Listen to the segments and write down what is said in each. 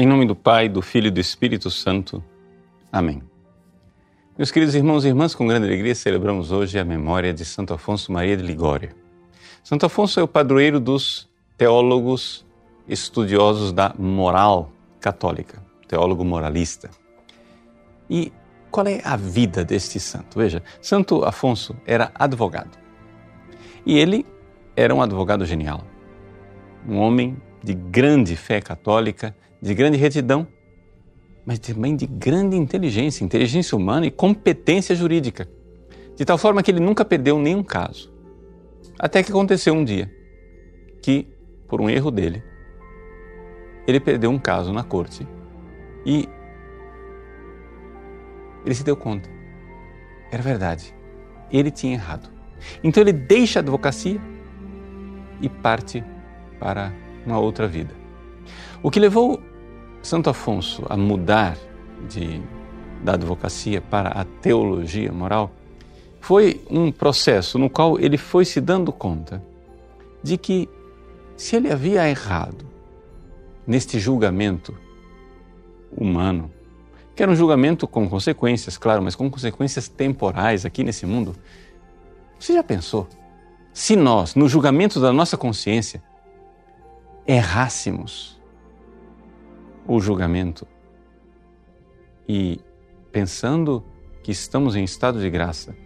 Em nome do Pai, do Filho e do Espírito Santo. Amém. Meus queridos irmãos e irmãs, com grande alegria celebramos hoje a memória de Santo Afonso Maria de Ligório. Santo Afonso é o padroeiro dos teólogos estudiosos da moral católica, teólogo moralista. E qual é a vida deste santo? Veja, Santo Afonso era advogado. E ele era um advogado genial, um homem de grande fé católica, de grande retidão, mas também de grande inteligência, inteligência humana e competência jurídica. De tal forma que ele nunca perdeu nenhum caso. Até que aconteceu um dia que, por um erro dele, ele perdeu um caso na corte e ele se deu conta. Era verdade. Ele tinha errado. Então ele deixa a advocacia e parte para uma outra vida. O que levou Santo Afonso a mudar de, da advocacia para a teologia moral foi um processo no qual ele foi se dando conta de que se ele havia errado neste julgamento humano, que era um julgamento com consequências, claro, mas com consequências temporais aqui nesse mundo, você já pensou? Se nós, no julgamento da nossa consciência, errássemos o julgamento e pensando que estamos em estado de graça,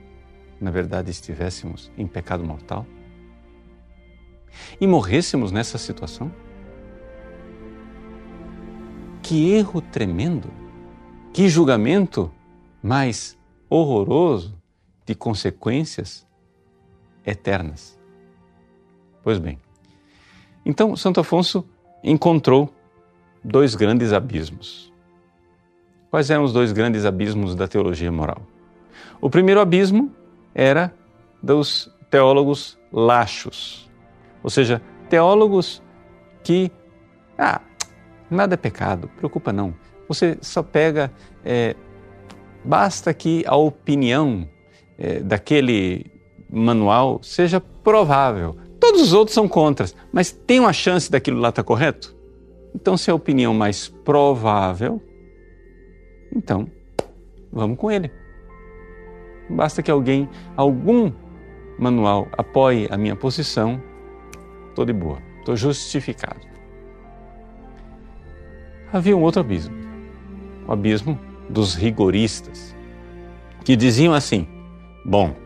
na verdade estivéssemos em pecado mortal? E morrêssemos nessa situação? Que erro tremendo! Que julgamento mais horroroso de consequências eternas. Pois bem, então Santo Afonso encontrou dois grandes abismos. Quais eram os dois grandes abismos da teologia moral? O primeiro abismo era dos teólogos laxos, ou seja, teólogos que, ah, nada é pecado, preocupa não. Você só pega, é, basta que a opinião é, daquele manual seja provável. Todos os outros são contras, mas tem uma chance daquilo lá estar tá correto? Então, se é a opinião mais provável, então vamos com ele. Basta que alguém, algum manual apoie a minha posição, estou de boa, estou justificado. Havia um outro abismo, o abismo dos rigoristas, que diziam assim: bom,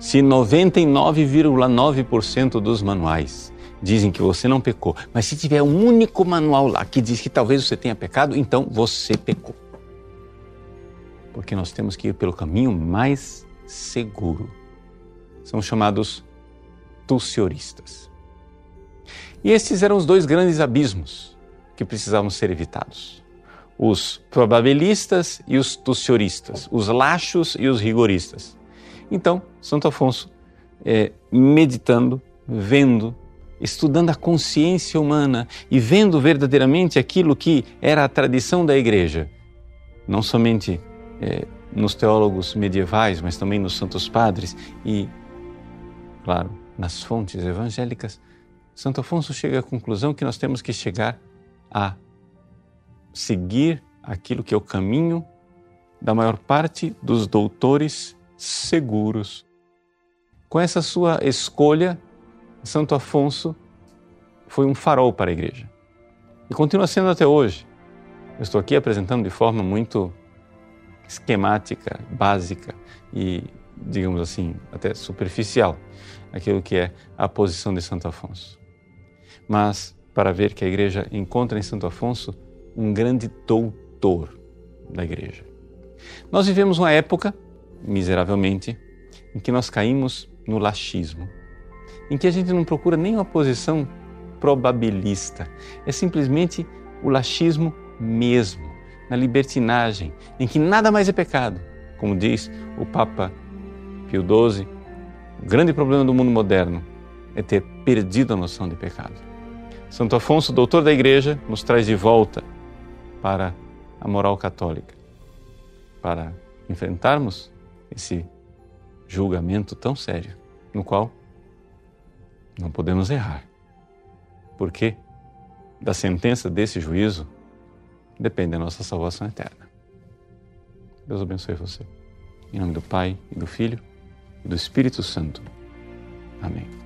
se 99,9% dos manuais dizem que você não pecou, mas se tiver um único manual lá que diz que talvez você tenha pecado, então você pecou. Porque nós temos que ir pelo caminho mais seguro. São chamados tucioristas. E esses eram os dois grandes abismos que precisavam ser evitados. Os probabilistas e os tucioristas, os laxos e os rigoristas. Então, Santo Afonso, é, meditando, vendo, estudando a consciência humana e vendo verdadeiramente aquilo que era a tradição da igreja, não somente é, nos teólogos medievais, mas também nos santos padres e, claro, nas fontes evangélicas, Santo Afonso chega à conclusão que nós temos que chegar a seguir aquilo que é o caminho da maior parte dos doutores seguros. Com essa sua escolha, Santo Afonso foi um farol para a igreja. E continua sendo até hoje. Eu estou aqui apresentando de forma muito esquemática, básica e, digamos assim, até superficial aquilo que é a posição de Santo Afonso. Mas para ver que a igreja encontra em Santo Afonso um grande doutor da igreja. Nós vivemos uma época miseravelmente, em que nós caímos no laxismo, em que a gente não procura nem uma posição probabilista, é simplesmente o laxismo mesmo, na libertinagem, em que nada mais é pecado. Como diz o Papa Pio XII, o grande problema do mundo moderno é ter perdido a noção de pecado. Santo Afonso, doutor da Igreja, nos traz de volta para a moral católica, para enfrentarmos esse julgamento tão sério, no qual não podemos errar. Porque da sentença desse juízo depende da nossa salvação eterna. Deus abençoe você. Em nome do Pai, e do Filho, e do Espírito Santo. Amém.